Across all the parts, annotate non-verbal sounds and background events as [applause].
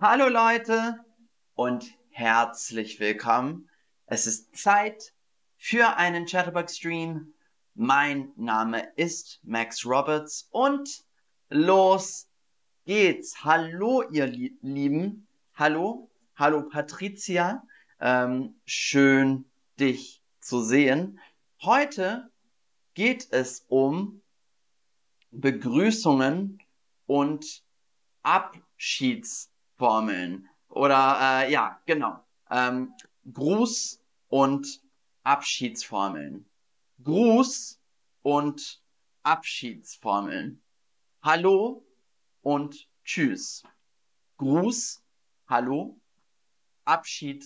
Hallo Leute und herzlich willkommen. Es ist Zeit für einen Chatterbox Stream. Mein Name ist Max Roberts und los geht's. Hallo ihr Lieben. Hallo, hallo Patricia. Ähm, schön dich zu sehen. Heute geht es um Begrüßungen und Abschiedsformeln. Oder äh, ja, genau. Ähm, Gruß und Abschiedsformeln. Gruß und Abschiedsformeln. Hallo und Tschüss. Gruß, Hallo, Abschied,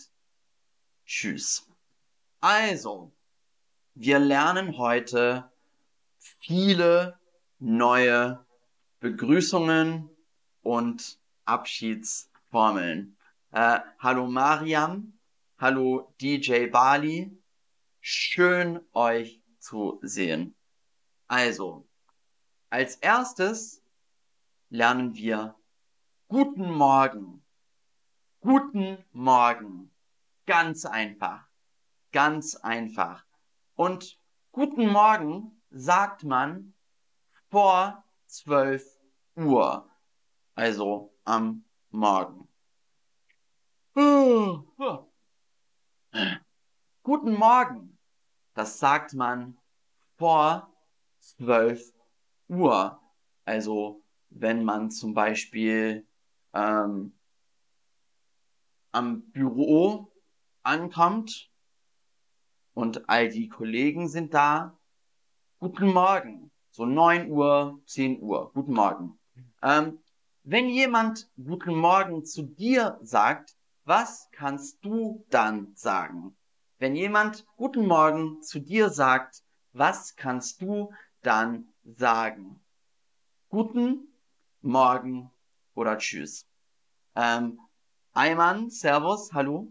Tschüss. Also, wir lernen heute viele neue Begrüßungen und Abschiedsformeln. Äh, hallo Mariam, hallo DJ Bali, schön euch zu sehen. Also, als erstes lernen wir Guten Morgen. Guten Morgen. Ganz einfach. Ganz einfach. Und Guten Morgen sagt man vor 12 Uhr. Also am Morgen. Guten Morgen. Das sagt man vor 12 Uhr. Also wenn man zum Beispiel ähm, am Büro ankommt und all die Kollegen sind da. Guten Morgen. So 9 Uhr, 10 Uhr. Guten Morgen. Ähm, wenn jemand Guten Morgen zu dir sagt, was kannst du dann sagen? Wenn jemand Guten Morgen zu dir sagt, was kannst du dann sagen? Guten Morgen oder Tschüss. Ähm, Ayman, Servus, hallo.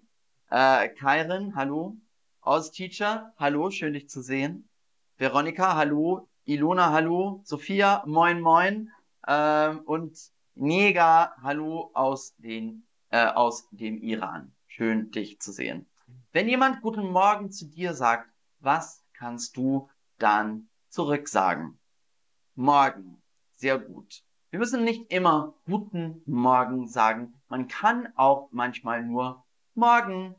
Äh, Kairin, hallo. Aus Teacher, hallo, schön dich zu sehen. Veronika, hallo. Ilona, hallo. Sophia, moin, moin. Ähm, und Nega, hallo aus, den, äh, aus dem Iran. Schön, dich zu sehen. Wenn jemand Guten Morgen zu dir sagt, was kannst du dann zurücksagen? Morgen. Sehr gut. Wir müssen nicht immer Guten Morgen sagen. Man kann auch manchmal nur Morgen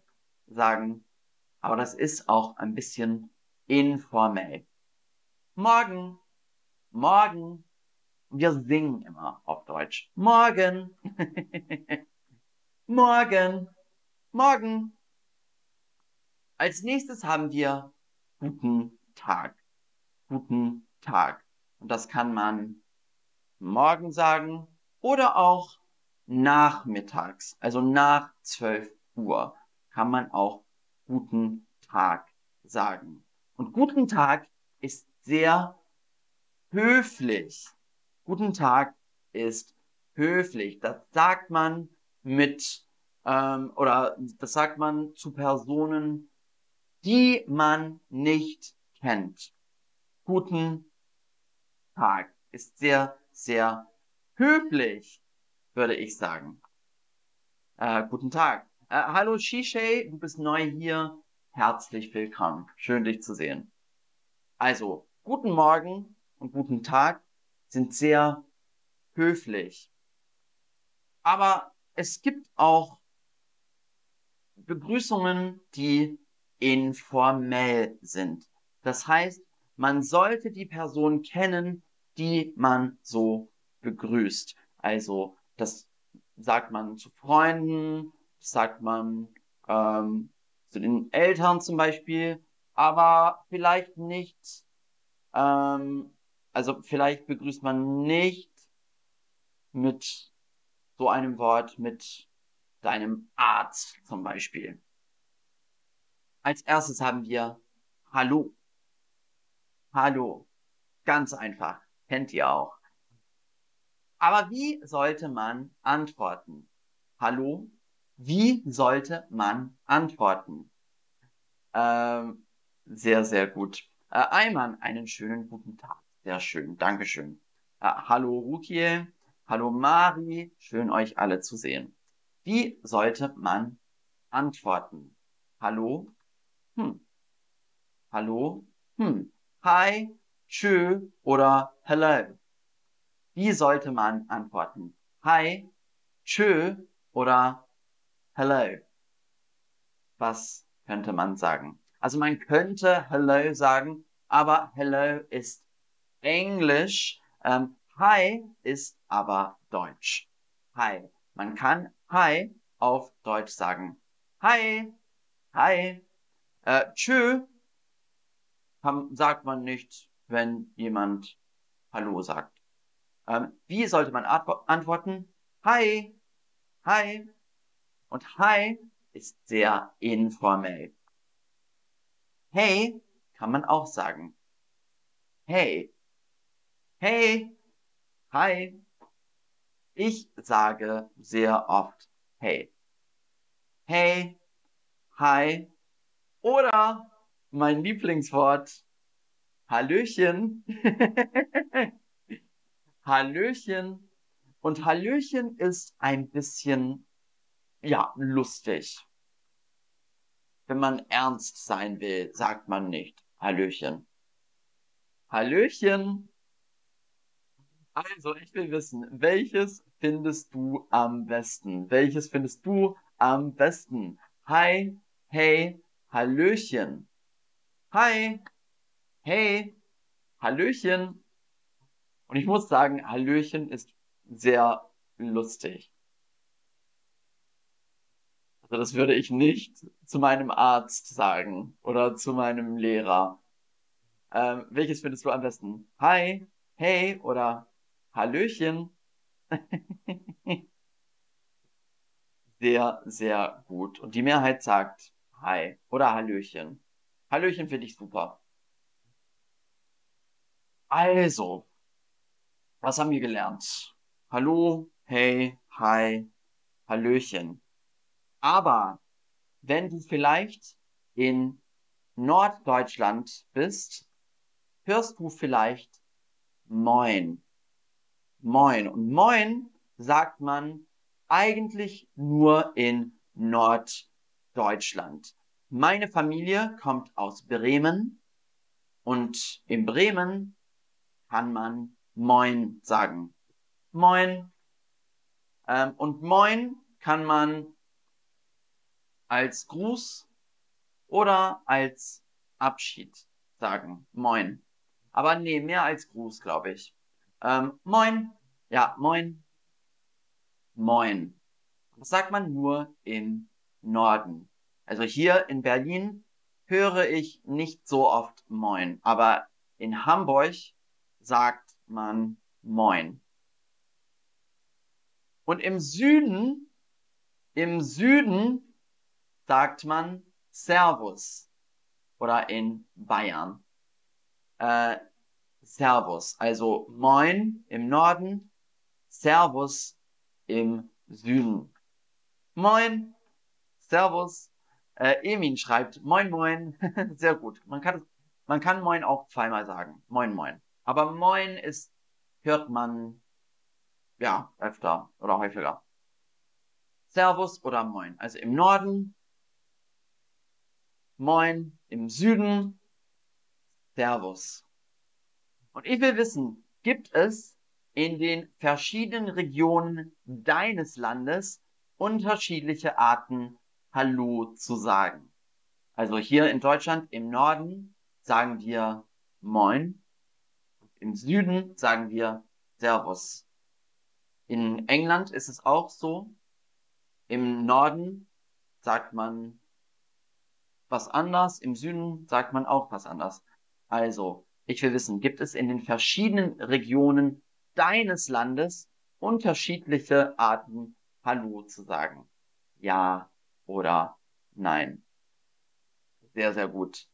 sagen. Aber das ist auch ein bisschen informell. Morgen. Morgen. Wir singen immer auf Deutsch. Morgen. [laughs] Morgen. Morgen. Als nächstes haben wir guten Tag. Guten Tag. Und das kann man morgen sagen oder auch nachmittags, also nach 12 Uhr, kann man auch guten Tag sagen. Und guten Tag ist sehr höflich. Guten Tag ist höflich. Das sagt man mit, ähm, oder das sagt man zu Personen, die man nicht kennt. Guten Tag ist sehr, sehr höflich, würde ich sagen. Äh, guten Tag. Äh, hallo Shishay, du bist neu hier. Herzlich willkommen. Schön dich zu sehen. Also, guten Morgen und guten Tag sind sehr höflich. Aber es gibt auch Begrüßungen, die informell sind. Das heißt, man sollte die Person kennen, die man so begrüßt. Also, das sagt man zu Freunden, das sagt man ähm, zu den Eltern zum Beispiel, aber vielleicht nicht ähm, also vielleicht begrüßt man nicht mit so einem Wort mit deinem Arzt zum Beispiel. Als erstes haben wir Hallo. Hallo. Ganz einfach. Kennt ihr auch. Aber wie sollte man antworten? Hallo? Wie sollte man antworten? Ähm, sehr, sehr gut. Äh, Ayman, einen schönen guten Tag. Sehr schön, Dankeschön. Äh, hallo Rukiel, hallo Mari, schön euch alle zu sehen. Wie sollte man antworten? Hallo? Hm. Hallo? Hm. Hi, tschö oder hello? Wie sollte man antworten? Hi, tschö oder hello? Was könnte man sagen? Also man könnte hello sagen, aber hello ist Englisch. Ähm, hi ist aber Deutsch. Hi. Man kann hi auf Deutsch sagen. Hi. Hi. Äh, tschö kann, sagt man nicht, wenn jemand Hallo sagt. Ähm, wie sollte man antworten? Hi. Hi. Und hi ist sehr informell. Hey kann man auch sagen. Hey. Hey. Hi. Ich sage sehr oft hey. Hey. Hi. Oder mein Lieblingswort Hallöchen. [laughs] Hallöchen. Und Hallöchen ist ein bisschen, ja, lustig. Wenn man ernst sein will, sagt man nicht Hallöchen. Hallöchen. Also, ich will wissen, welches findest du am besten? Welches findest du am besten? Hi, hey, Hallöchen. Hi, hey, Hallöchen. Und ich muss sagen, Hallöchen ist sehr lustig. Also das würde ich nicht zu meinem Arzt sagen oder zu meinem Lehrer. Ähm, welches findest du am besten? Hi, hey oder Hallöchen? [laughs] sehr, sehr gut. Und die Mehrheit sagt Hi oder Hallöchen. Hallöchen finde ich super. Also, was haben wir gelernt? Hallo, hey, hi, Hallöchen. Aber wenn du vielleicht in Norddeutschland bist, hörst du vielleicht Moin. Moin. Und Moin sagt man eigentlich nur in Norddeutschland. Meine Familie kommt aus Bremen und in Bremen kann man Moin sagen. Moin. Ähm, und Moin kann man als Gruß oder als Abschied sagen. Moin. Aber nee, mehr als Gruß, glaube ich. Ähm, moin. Ja, moin. Moin. Das sagt man nur im Norden. Also hier in Berlin höre ich nicht so oft Moin. Aber in Hamburg sagt man Moin. Und im Süden, im Süden sagt man Servus oder in Bayern äh, Servus. Also Moin im Norden, Servus im Süden. Moin, Servus. Äh, Emin schreibt Moin Moin. [laughs] Sehr gut. Man kann, man kann Moin auch zweimal sagen. Moin Moin. Aber Moin ist, hört man ja öfter oder häufiger. Servus oder Moin. Also im Norden Moin, im Süden Servus. Und ich will wissen, gibt es in den verschiedenen Regionen deines Landes unterschiedliche Arten Hallo zu sagen? Also hier in Deutschland im Norden sagen wir Moin, im Süden sagen wir Servus. In England ist es auch so. Im Norden sagt man was anders. Im Süden sagt man auch was anders. Also, ich will wissen, gibt es in den verschiedenen Regionen deines Landes unterschiedliche Arten Hallo zu sagen? Ja oder nein? Sehr, sehr gut.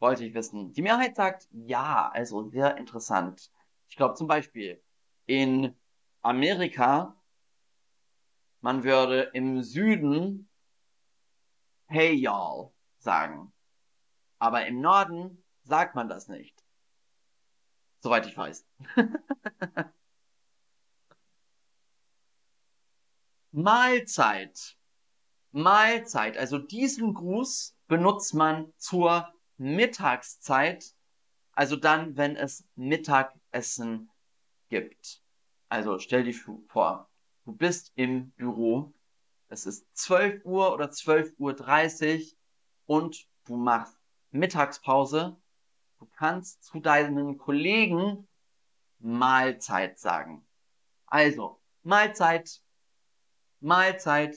Wollte ich wissen. Die Mehrheit sagt ja, also sehr interessant. Ich glaube zum Beispiel in Amerika, man würde im Süden Hey y'all sagen. Aber im Norden sagt man das nicht. Soweit ich weiß. [laughs] Mahlzeit. Mahlzeit. Also diesen Gruß benutzt man zur Mittagszeit. Also dann, wenn es Mittagessen gibt. Also stell dir vor, du bist im Büro. Es ist 12 Uhr oder 12.30 Uhr und du machst Mittagspause. Du kannst zu deinen Kollegen Mahlzeit sagen. Also, Mahlzeit, Mahlzeit,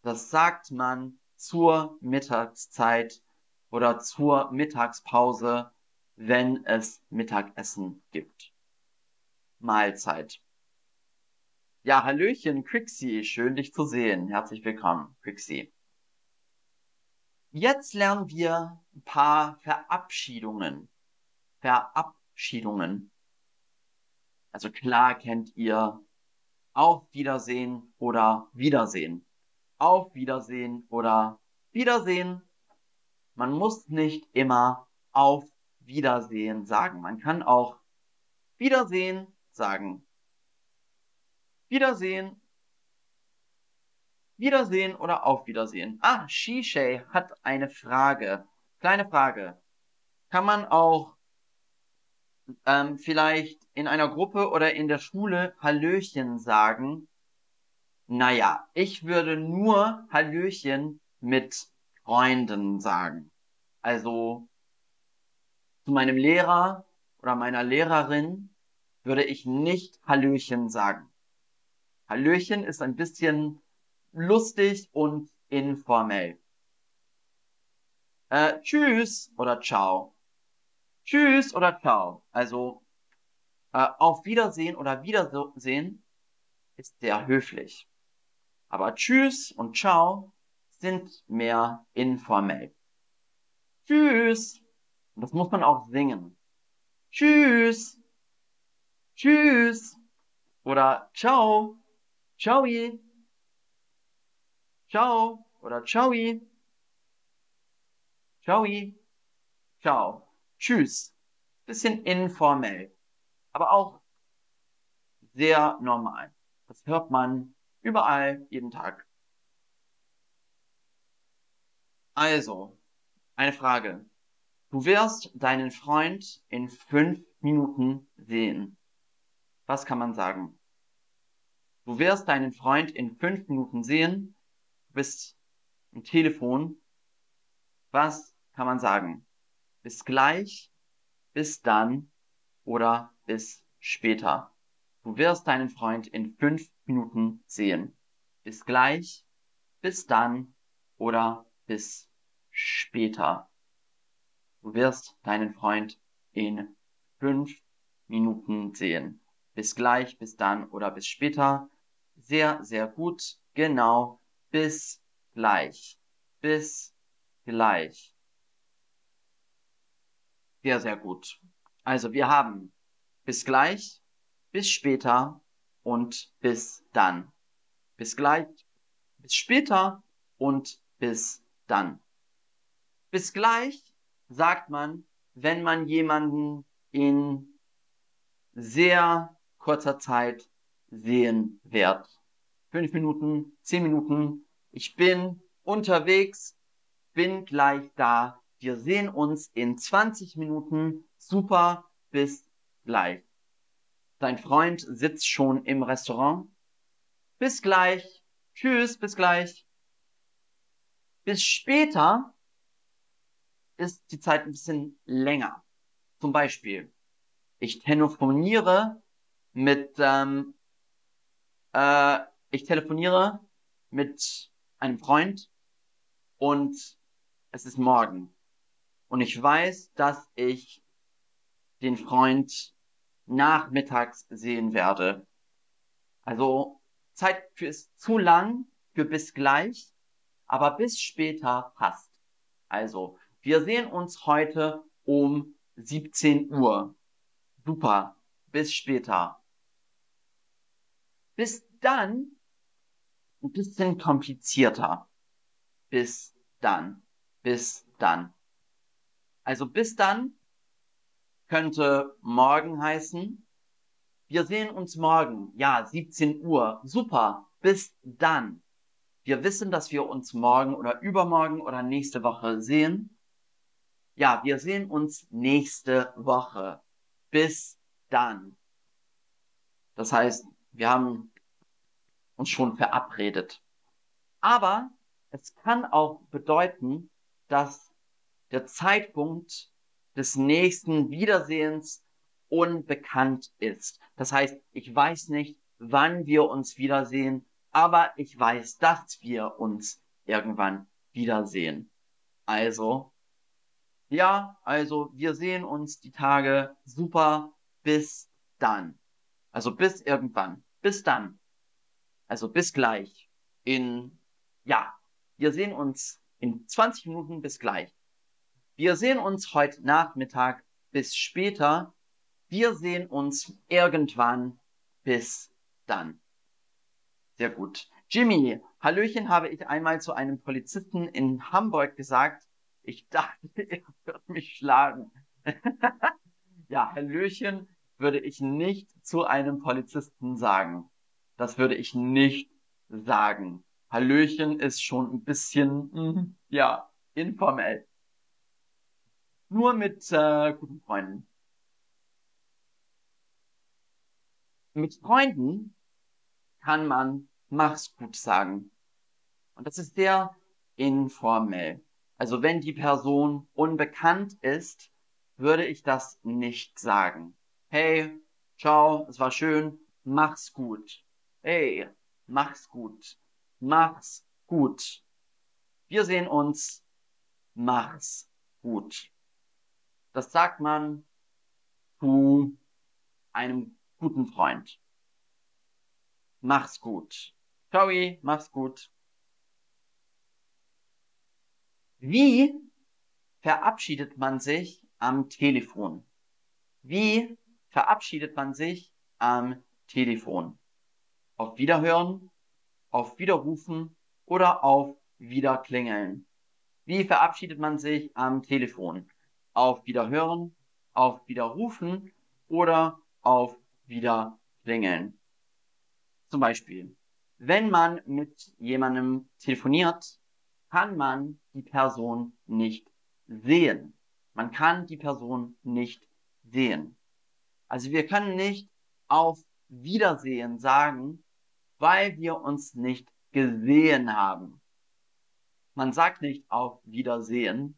das sagt man zur Mittagszeit oder zur Mittagspause, wenn es Mittagessen gibt. Mahlzeit. Ja, Hallöchen, Quixie, schön dich zu sehen. Herzlich willkommen, Quixie. Jetzt lernen wir ein paar Verabschiedungen. Verabschiedungen. Also klar kennt ihr Auf Wiedersehen oder Wiedersehen. Auf Wiedersehen oder Wiedersehen. Man muss nicht immer Auf Wiedersehen sagen. Man kann auch Wiedersehen sagen. Wiedersehen. Wiedersehen oder Auf Wiedersehen. Ah, Shishay hat eine Frage. Kleine Frage. Kann man auch ähm, vielleicht in einer Gruppe oder in der Schule Hallöchen sagen. Naja, ich würde nur Hallöchen mit Freunden sagen. Also zu meinem Lehrer oder meiner Lehrerin würde ich nicht Hallöchen sagen. Hallöchen ist ein bisschen lustig und informell. Äh, tschüss oder ciao. Tschüss oder ciao. Also äh, auf Wiedersehen oder Wiedersehen ist sehr höflich. Aber Tschüss und Ciao sind mehr informell. Tschüss. Und das muss man auch singen. Tschüss. Tschüss. Oder Ciao. Ciao. Ciao. Oder Ciao. Ciao. Ciao. Tschüss. Bisschen informell. Aber auch sehr normal. Das hört man überall, jeden Tag. Also, eine Frage. Du wirst deinen Freund in fünf Minuten sehen. Was kann man sagen? Du wirst deinen Freund in fünf Minuten sehen. Bist im Telefon. Was kann man sagen? bis gleich, bis dann oder bis später. Du wirst deinen Freund in fünf Minuten sehen. Bis gleich, bis dann oder bis später. Du wirst deinen Freund in fünf Minuten sehen. Bis gleich, bis dann oder bis später. Sehr, sehr gut. Genau. Bis gleich. Bis gleich. Sehr, sehr gut. Also wir haben bis gleich, bis später und bis dann. Bis gleich, bis später und bis dann. Bis gleich sagt man, wenn man jemanden in sehr kurzer Zeit sehen wird. Fünf Minuten, zehn Minuten. Ich bin unterwegs, bin gleich da, wir sehen uns in 20 Minuten. Super, bis gleich. Dein Freund sitzt schon im Restaurant. Bis gleich. Tschüss, bis gleich. Bis später ist die Zeit ein bisschen länger. Zum Beispiel, ich telefoniere mit, ähm, äh, ich telefoniere mit einem Freund und es ist morgen und ich weiß, dass ich den Freund nachmittags sehen werde. Also Zeit für ist zu lang für bis gleich, aber bis später passt. Also, wir sehen uns heute um 17 Uhr. Super, bis später. Bis dann ein bisschen komplizierter. Bis dann, bis dann. Also bis dann könnte morgen heißen. Wir sehen uns morgen. Ja, 17 Uhr. Super. bis dann. Wir wissen, dass wir uns morgen oder übermorgen oder nächste Woche sehen. Ja, wir sehen uns nächste Woche. Bis dann. Das heißt, wir haben uns schon verabredet. Aber es kann auch bedeuten, dass der Zeitpunkt des nächsten Wiedersehens unbekannt ist. Das heißt, ich weiß nicht, wann wir uns wiedersehen, aber ich weiß, dass wir uns irgendwann wiedersehen. Also, ja, also wir sehen uns die Tage super bis dann. Also bis irgendwann. Bis dann. Also bis gleich. In, ja, wir sehen uns in 20 Minuten bis gleich. Wir sehen uns heute Nachmittag bis später. Wir sehen uns irgendwann bis dann. Sehr gut. Jimmy, Hallöchen habe ich einmal zu einem Polizisten in Hamburg gesagt. Ich [laughs] dachte, er wird mich schlagen. [laughs] ja, Hallöchen würde ich nicht zu einem Polizisten sagen. Das würde ich nicht sagen. Hallöchen ist schon ein bisschen, mm, ja, informell. Nur mit äh, guten Freunden. Mit Freunden kann man mach's gut sagen. Und das ist sehr informell. Also wenn die Person unbekannt ist, würde ich das nicht sagen. Hey, ciao, es war schön, mach's gut. Hey, mach's gut. Mach's gut. Wir sehen uns. Mach's gut. Das sagt man zu einem guten Freund. Mach's gut. Ciao, mach's gut. Wie verabschiedet man sich am Telefon? Wie verabschiedet man sich am Telefon? Auf Wiederhören, auf Widerrufen oder auf Wiederklingeln? Wie verabschiedet man sich am Telefon? Auf Wiederhören, auf Widerrufen oder auf Wiederklingeln? Zum Beispiel, wenn man mit jemandem telefoniert, kann man die Person nicht sehen. Man kann die Person nicht sehen. Also wir können nicht auf Wiedersehen sagen, weil wir uns nicht gesehen haben. Man sagt nicht auf Wiedersehen.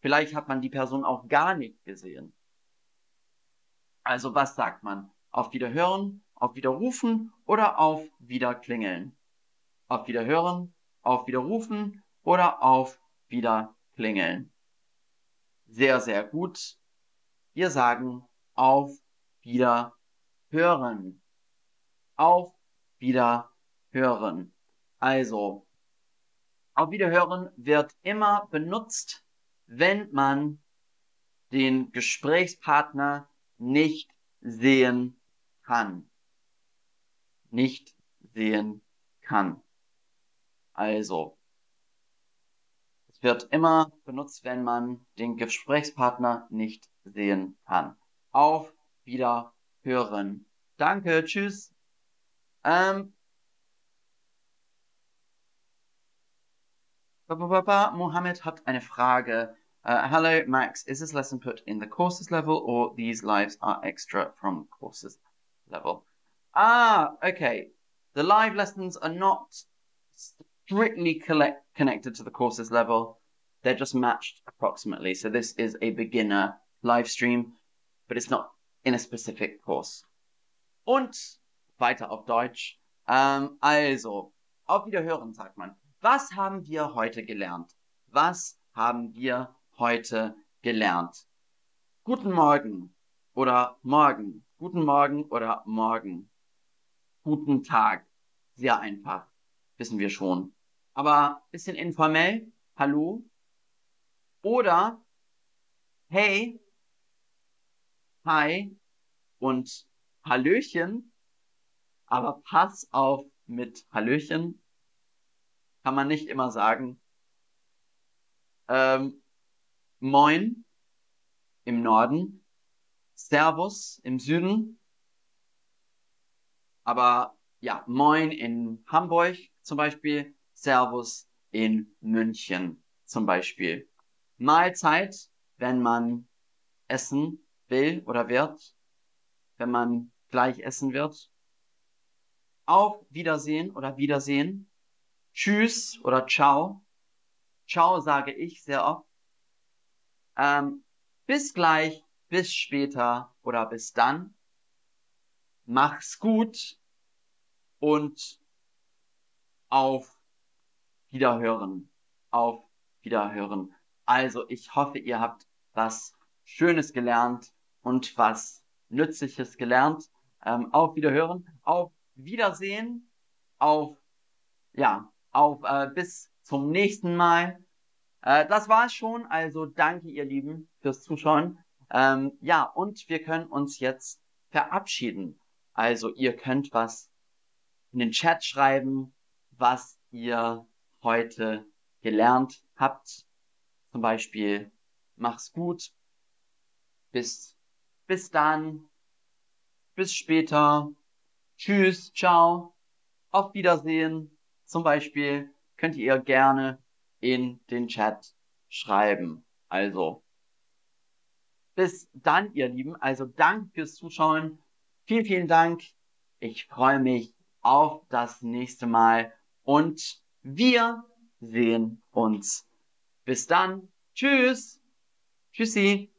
Vielleicht hat man die Person auch gar nicht gesehen. Also was sagt man? Auf Wiederhören, auf Widerrufen oder auf Wiederklingeln? Auf Wiederhören, auf Widerrufen oder auf Wiederklingeln? Sehr, sehr gut. Wir sagen auf Wiederhören. Auf Wiederhören. Also, auf Wiederhören wird immer benutzt, wenn man den Gesprächspartner nicht sehen kann. Nicht sehen kann. Also, es wird immer benutzt, wenn man den Gesprächspartner nicht sehen kann. Auf Wiederhören. Danke, tschüss. Ähm, Mohammed hat eine Frage. Uh, hello, Max. Is this lesson put in the courses level or these lives are extra from courses level? Ah, okay. The live lessons are not strictly collect- connected to the courses level. They're just matched approximately. So this is a beginner live stream, but it's not in a specific course. Und weiter auf Deutsch. Ähm, also, auf Wiederhören sagt man. Was haben wir heute gelernt? Was haben wir heute gelernt? Guten Morgen oder morgen. Guten Morgen oder morgen. Guten Tag. Sehr einfach. Wissen wir schon. Aber bisschen informell. Hallo. Oder hey, hi und Hallöchen. Aber pass auf mit Hallöchen. Kann man nicht immer sagen. Ähm, Moin im Norden, Servus im Süden. Aber ja, Moin in Hamburg zum Beispiel, Servus in München zum Beispiel. Mahlzeit, wenn man essen will oder wird, wenn man gleich essen wird. Auf Wiedersehen oder Wiedersehen. Tschüss oder Ciao. Ciao sage ich sehr oft. Ähm, bis gleich, bis später oder bis dann. Mach's gut und auf Wiederhören. Auf Wiederhören. Also, ich hoffe, ihr habt was Schönes gelernt und was Nützliches gelernt. Ähm, auf Wiederhören, auf Wiedersehen, auf, ja, auf äh, bis zum nächsten Mal. Äh, das war's schon. Also danke, ihr Lieben, fürs Zuschauen. Ähm, ja, und wir können uns jetzt verabschieden. Also ihr könnt was in den Chat schreiben, was ihr heute gelernt habt. Zum Beispiel, mach's gut. Bis, bis dann. Bis später. Tschüss, ciao. Auf Wiedersehen. Zum Beispiel könnt ihr gerne in den Chat schreiben. Also, bis dann, ihr Lieben. Also, danke fürs Zuschauen. Vielen, vielen Dank. Ich freue mich auf das nächste Mal und wir sehen uns. Bis dann. Tschüss. Tschüssi.